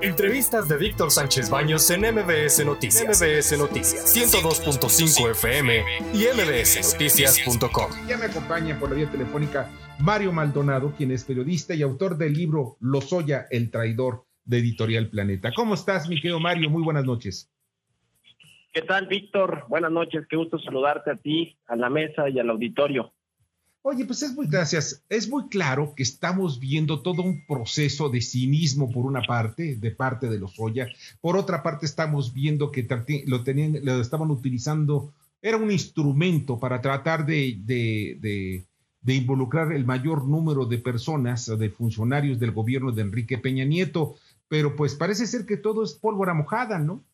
Entrevistas de Víctor Sánchez Baños en MBS Noticias. MBS Noticias 102.5 FM y mbsnoticias.com. Ya me acompaña por la vía telefónica Mario Maldonado, quien es periodista y autor del libro Lozoya, el traidor de Editorial Planeta. ¿Cómo estás, mi querido Mario? Muy buenas noches. ¿Qué tal, Víctor? Buenas noches, qué gusto saludarte a ti, a la mesa y al auditorio. Oye, pues es muy gracias. Es muy claro que estamos viendo todo un proceso de cinismo por una parte, de parte de los Oya. Por otra parte, estamos viendo que lo tenían, lo estaban utilizando, era un instrumento para tratar de, de, de, involucrar el mayor número de personas, de funcionarios del gobierno de Enrique Peña Nieto. Pero pues parece ser que todo es pólvora mojada, ¿no?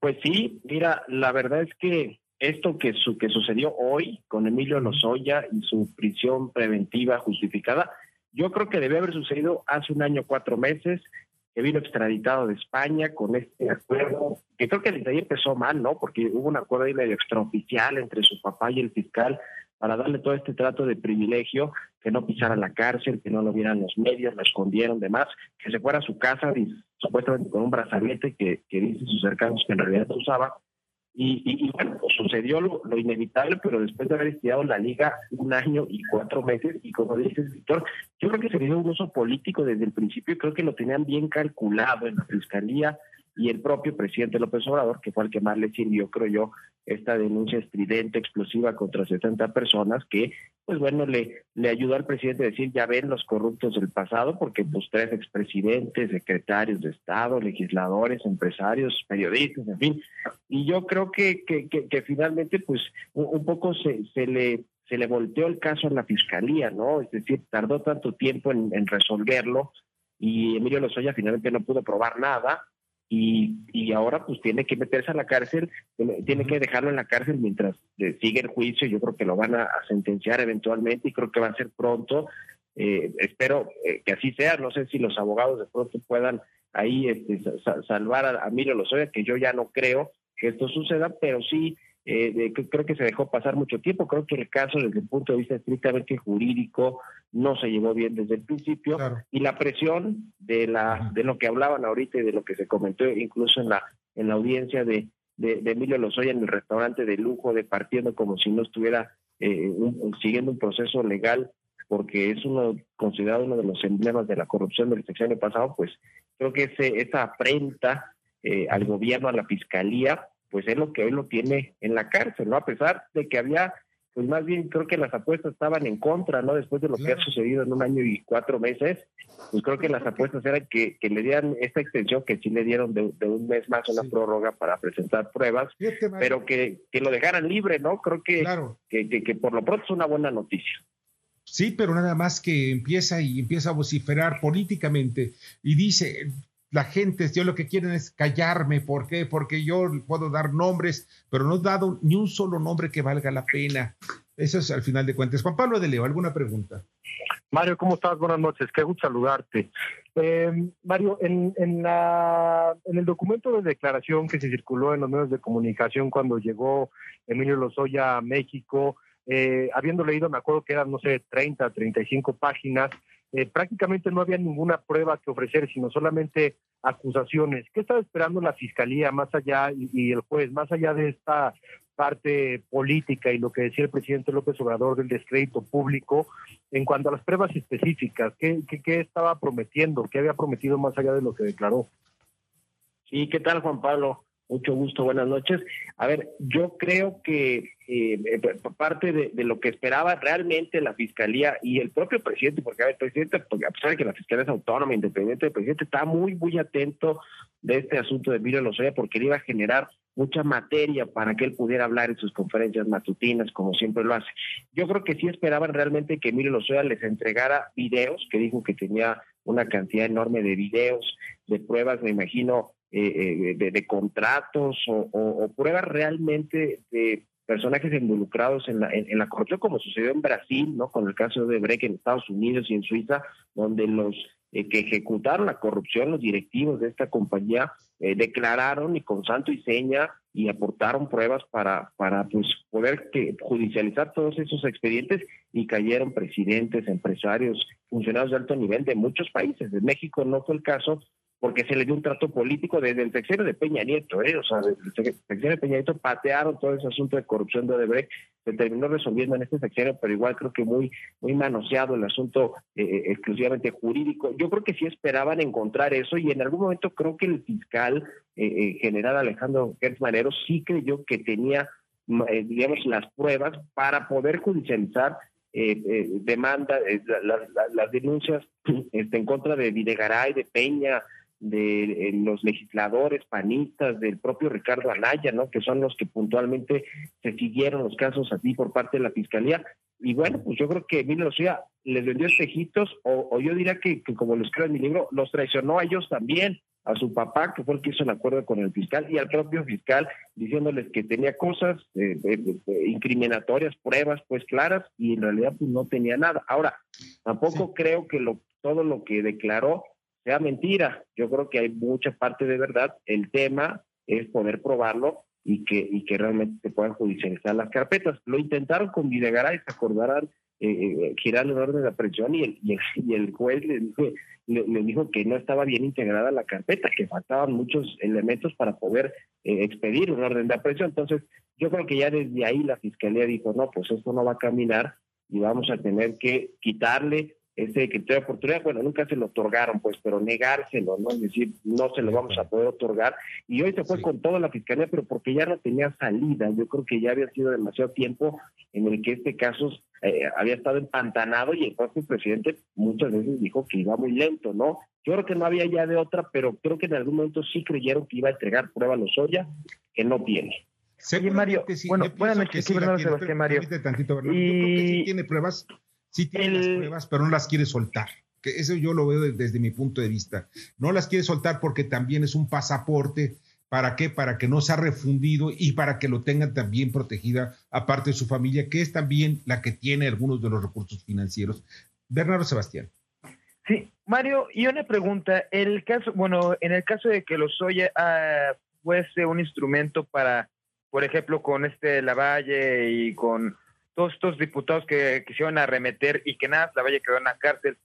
Pues sí, mira, la verdad es que esto que, su, que sucedió hoy con Emilio Lozoya y su prisión preventiva justificada, yo creo que debe haber sucedido hace un año, cuatro meses, que vino extraditado de España con este acuerdo, que creo que desde ahí empezó mal, ¿no? Porque hubo un acuerdo ahí medio extraoficial entre su papá y el fiscal para darle todo este trato de privilegio, que no pisara la cárcel, que no lo vieran los medios, lo escondieron, demás, que se fuera a su casa supuestamente con un brazalete que, que dice sus cercanos que en realidad usaba, y, bueno, pues sucedió lo, inevitable, pero después de haber estudiado la liga un año y cuatro meses, y como dices, Víctor, yo creo que se dio un uso político desde el principio, creo que lo tenían bien calculado en la fiscalía, y el propio presidente López Obrador, que fue el que más le sirvió, creo yo, esta denuncia estridente, explosiva contra 70 personas, que, pues bueno, le, le ayudó al presidente a decir, ya ven los corruptos del pasado, porque pues tres expresidentes, secretarios de Estado, legisladores, empresarios, periodistas, en fin, y yo creo que, que, finalmente, pues, un, poco se, se le se le volteó el caso en la fiscalía, ¿no? Es decir, tardó tanto tiempo en, en resolverlo y Emilio Lozoya finalmente no pudo probar nada y, y ahora pues tiene que meterse a la cárcel, tiene que dejarlo en la cárcel mientras eh, sigue el juicio, yo creo que lo van a, sentenciar eventualmente y creo que va a ser pronto, eh, espero eh, que así sea, no sé si los abogados de pronto puedan ahí este, salvar a, a Miro Lozoya, que yo ya no creo que esto suceda, pero sí eh, creo que se dejó pasar mucho tiempo. Creo que el caso, desde el punto de vista estrictamente jurídico, no se llevó bien desde el principio. Y la presión de la de lo que hablaban ahorita y de lo que se comentó incluso en la en la audiencia de, de, Emilio Lozoya en el restaurante de lujo, de partiendo como si no estuviera eh, siguiendo un proceso legal, porque es uno considerado uno de los emblemas de la corrupción del sexenio pasado, pues creo que ese, esa afrenta eh, al gobierno, a la fiscalía, pues es lo que hoy lo tiene en la cárcel, ¿no? A pesar de que había, pues más bien creo que las apuestas estaban en contra, ¿no? Después de lo que ha sucedido en un año y cuatro meses, pues creo que las apuestas eran que, le dieran esta extensión que sí le dieron de, un mes más una prórroga para presentar pruebas, pero que, que lo dejaran libre, ¿no? Creo que, que, que, que por lo pronto es una buena noticia. Sí, pero nada más que empieza y empieza a vociferar políticamente y dice, la gente, yo lo que quieren es callarme. ¿Por qué? Porque yo puedo dar nombres, pero no he dado ni un solo nombre que valga la pena. Eso es al final de cuentas. Juan Pablo de Leo, ¿alguna pregunta? Mario, ¿cómo estás? Buenas noches, qué gusto saludarte. Eh, Mario, en, en, la, el documento de declaración que se circuló en los medios de comunicación cuando llegó Emilio Lozoya a México, eh, habiendo leído, me acuerdo que eran, no sé, 30, 35 páginas, eh, prácticamente no había ninguna prueba que ofrecer, sino solamente acusaciones. ¿Qué estaba esperando la fiscalía más allá y, el juez, más allá de esta parte política y lo que decía el presidente López Obrador del descrédito público en cuanto a las pruebas específicas? ¿Qué, qué, estaba prometiendo? ¿Qué había prometido más allá de lo que declaró? Sí, ¿qué tal Juan Pablo? Mucho gusto, buenas noches. A ver, yo creo que eh, eh parte de, lo que esperaba realmente la Fiscalía y el propio presidente, porque a ver, presidente, a pesar de que la Fiscalía es autónoma, independiente, el presidente está muy, muy atento de este asunto de Emilio Lozoya porque le iba a generar mucha materia para que él pudiera hablar en sus conferencias matutinas, como siempre lo hace. Yo creo que sí esperaban realmente que Emilio Lozoya les entregara videos, que dijo que tenía una cantidad enorme de videos, de pruebas, me imagino, eh, eh, de, contratos o, pruebas realmente de personajes involucrados en la, en, la corrupción, como sucedió en Brasil, ¿no? Con el caso de Breck en Estados Unidos y en Suiza, donde los eh, que ejecutaron la corrupción, los directivos de esta compañía eh, declararon y con santo y seña y aportaron pruebas para, para pues, poder que, judicializar todos esos expedientes y cayeron presidentes, empresarios, funcionarios de alto nivel de muchos países. De México no fue el caso, porque se le dio un trato político desde el sexenio de Peña Nieto, ¿eh? o sea, desde el sexenio de Peña Nieto patearon todo ese asunto de corrupción de Odebrecht, se terminó resolviendo en este sexenio, pero igual creo que muy, muy manoseado el asunto eh, eh, exclusivamente jurídico. Yo creo que sí esperaban encontrar eso y en algún momento creo que el fiscal eh, general Alejandro Gertz Manero sí creyó que tenía, digamos, las pruebas para poder judicializar demanda, las denuncias este, en contra de Videgaray, de Peña, de los legisladores panistas, del propio Ricardo Anaya, ¿no? Que son los que puntualmente se siguieron los casos así por parte de la fiscalía. Y bueno, pues yo creo que Emilio Lucía les vendió espejitos, o, o yo diría que, como lo escribo en mi libro, los traicionó a ellos también, a su papá, que fue el que hizo el acuerdo con el fiscal, y al propio fiscal, diciéndoles que tenía cosas eh, incriminatorias, pruebas pues claras, y en realidad pues no tenía nada. Ahora, tampoco creo que lo, todo lo que declaró sea mentira. Yo creo que hay mucha parte de verdad. El tema es poder probarlo y que, y que realmente se puedan judicializar las carpetas. Lo intentaron con Videgaray, se acordarán, eh, eh, girar el orden de aprehensión y el, y el, juez le le, dijo que no estaba bien integrada la carpeta, que faltaban muchos elementos para poder eh, expedir un orden de aprehensión. Entonces, yo creo que ya desde ahí la fiscalía dijo, no, pues esto no va a caminar y vamos a tener que quitarle ese criterio de oportunidad, bueno, nunca se lo otorgaron, pues, pero negárselo, ¿no? Es decir, no se lo vamos a poder otorgar. Y hoy se fue con toda la fiscalía, pero porque ya no tenía salida. Yo creo que ya había sido demasiado tiempo en el que este caso eh, había estado empantanado y el propio presidente muchas veces dijo que iba muy lento, ¿no? Yo creo que no había ya de otra, pero creo que en algún momento sí creyeron que iba a entregar prueba a Lozoya, que no tiene. Mario, bueno, buenas noches, sí, Sebastián Mario. Tantito, y... Yo creo que sí tiene pruebas Sí tiene las pruebas, pero no las quiere soltar. Que eso yo lo veo desde mi punto de vista. No las quiere soltar porque también es un pasaporte. ¿Para qué? Para que no sea refundido y para que lo tengan también protegida, aparte de su familia, que es también la que tiene algunos de los recursos financieros. Bernardo Sebastián. Sí, Mario, y una pregunta. El caso, bueno, en el caso de que los uh, fuese un instrumento para, por ejemplo, con este Lavalle y con todos estos diputados que quisieron arremeter y que nada, la vaya quedó en la cárcel,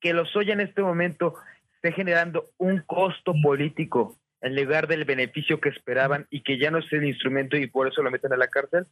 que los Lozoya en este momento esté generando un costo político en lugar del beneficio que esperaban y que ya no es el instrumento y por eso lo meten a la cárcel?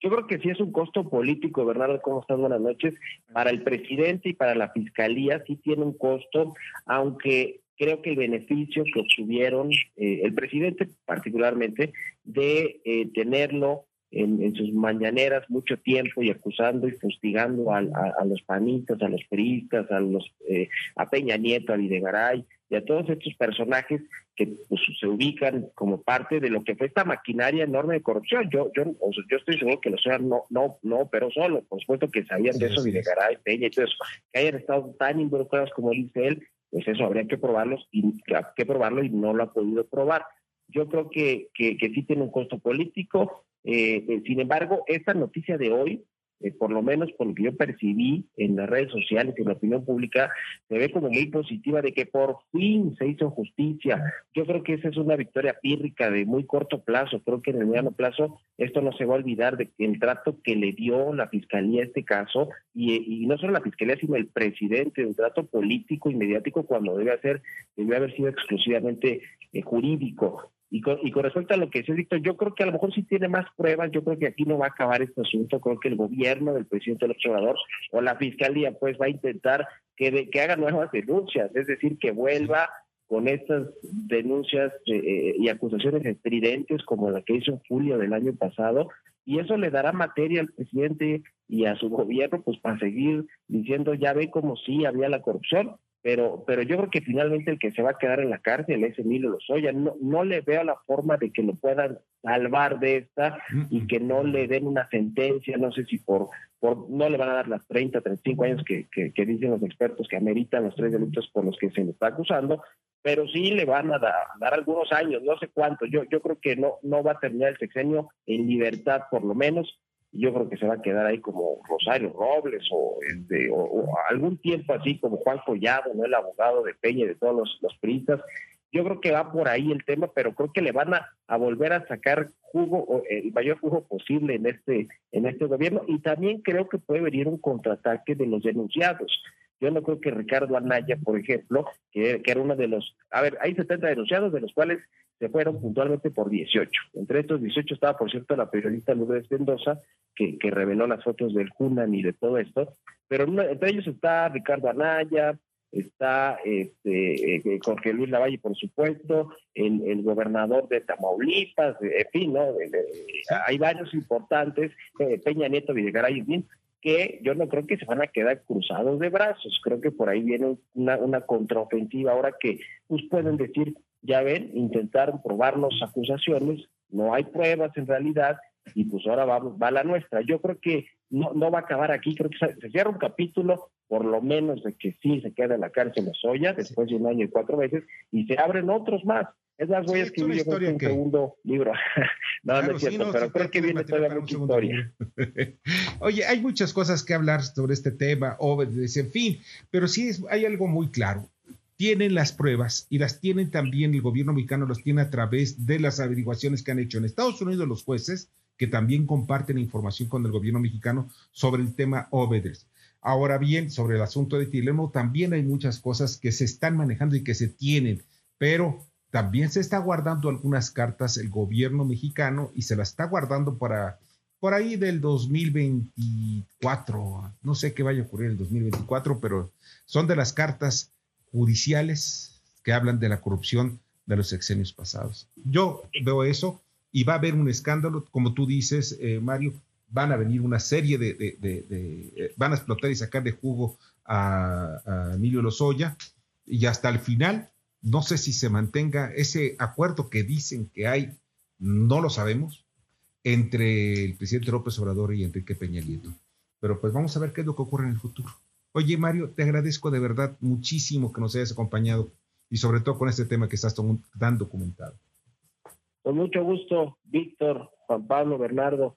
Yo creo que sí es un costo político, Bernardo, ¿cómo estás? Buenas noches. Para el presidente y para la fiscalía sí tiene un costo, aunque creo que el beneficio que obtuvieron eh, el presidente particularmente de eh, tenerlo en, sus mañaneras mucho tiempo y acusando y fustigando a, los panistas, a los periodistas, a los eh, a Peña Nieto, a Videgaray y a todos estos personajes que pues, se ubican como parte de lo que fue esta maquinaria enorme de corrupción. Yo yo yo estoy seguro que los no no no operó solo, por supuesto que sabían de eso Videgaray, Peña y todo eso, que hayan estado tan involucrados como dice él, pues eso habría que probarlos y que probarlo y no lo ha podido probar. Yo creo que, que, que sí tiene un costo político, eh, eh, sin embargo, esta noticia de hoy, eh, por lo menos por lo que yo percibí en las redes sociales y en la opinión pública, se ve como muy positiva de que por fin se hizo justicia. Yo creo que esa es una victoria pírrica de muy corto plazo. Creo que en el mediano plazo esto no se va a olvidar de trato que le dio la fiscalía a este caso y, no solo la fiscalía sino el presidente, un trato político y mediático cuando debe ser debe haber sido exclusivamente jurídico. Y con, y con respecto a lo que dice Víctor, yo creo que a lo mejor sí tiene más pruebas, yo creo que aquí no va a acabar este asunto, creo que el gobierno del presidente del observador o la fiscalía pues va a intentar que, que haga nuevas denuncias, es decir, que vuelva con estas denuncias eh, eh, y acusaciones estridentes como la que hizo en julio del año pasado, y eso le dará materia al presidente y a su gobierno pues para seguir diciendo ya ve como sí había la corrupción pero, pero yo creo que finalmente el que se va a quedar en la cárcel es Emilio Lozoya. No, no le veo la forma de que lo puedan salvar de esta y que no le den una sentencia, no sé si por, por no le van a dar las 30, 35 años que, que, dicen los expertos que ameritan los tres delitos por los que se le está acusando, pero sí le van a dar, dar, algunos años, no sé cuánto. Yo, yo creo que no, no va a terminar el sexenio en libertad, por lo menos, yo creo que se va a quedar ahí como Rosario Robles o, este, o, algún tiempo así como Juan Collado, ¿no? el abogado de Peña y de todos los, los priistas. Yo creo que va por ahí el tema, pero creo que le van a, a volver a sacar jugo, o el mayor jugo posible en este, en este gobierno. Y también creo que puede venir un contraataque de los denunciados. Yo no creo que Ricardo Anaya, por ejemplo, que, que, era uno de los, a ver, hay 70 denunciados, de los cuales se fueron puntualmente por 18. Entre estos 18 estaba, por cierto, la periodista Lourdes Mendoza, que, que reveló las fotos del Hunan y de todo esto, pero entre ellos está Ricardo Anaya, está este, eh, Jorge Luis Lavalle, por supuesto, el, el gobernador de Tamaulipas, en fin, ¿no? hay varios importantes, eh, Peña Nieto, Videgaray, en fin, que yo no creo que se van a quedar cruzados de brazos. Creo que por ahí viene una, una contraofensiva ahora que pues pueden decir, ya ven, intentaron probarnos acusaciones, no hay pruebas en realidad, y pues ahora va, va la nuestra. Yo creo que no, no va a acabar aquí, creo que se, cierra un capítulo, por lo menos de que sí se queda en la cárcel de Soya después de un año y cuatro meses, y se abren otros más. Es las voy a escribir un segundo libro. no, no es cierto, pero creo que viene toda mucha historia. Oye, hay muchas cosas que hablar sobre este tema, o en fin, pero sí es, hay algo muy claro tienen las pruebas y las tienen también el gobierno mexicano, los tiene a través de las averiguaciones que han hecho en Estados Unidos los jueces, que también comparten información con el gobierno mexicano sobre el tema Obedes. Ahora bien, sobre el asunto de Tilemo, también hay muchas cosas que se están manejando y que se tienen, pero también se está guardando algunas cartas el gobierno mexicano y se las está guardando para por ahí del 2024. No sé qué vaya a ocurrir en el 2024, pero son de las cartas judiciales que hablan de la corrupción de los sexenios pasados. Yo veo eso y va a haber un escándalo, como tú dices, eh, Mario, van a venir una serie de, eh, van a explotar y sacar de jugo a, a, Emilio Lozoya y hasta el final, no sé si se mantenga ese acuerdo que dicen que hay, no lo sabemos, entre el presidente López Obrador y Enrique Peña Nieto. Pero pues vamos a ver qué es lo que ocurre en el futuro. Oye, Mario, te agradezco de verdad muchísimo que nos hayas acompañado y sobre todo con este tema que estás tan documentado. Con mucho gusto, Víctor, Juan Pablo, Bernardo.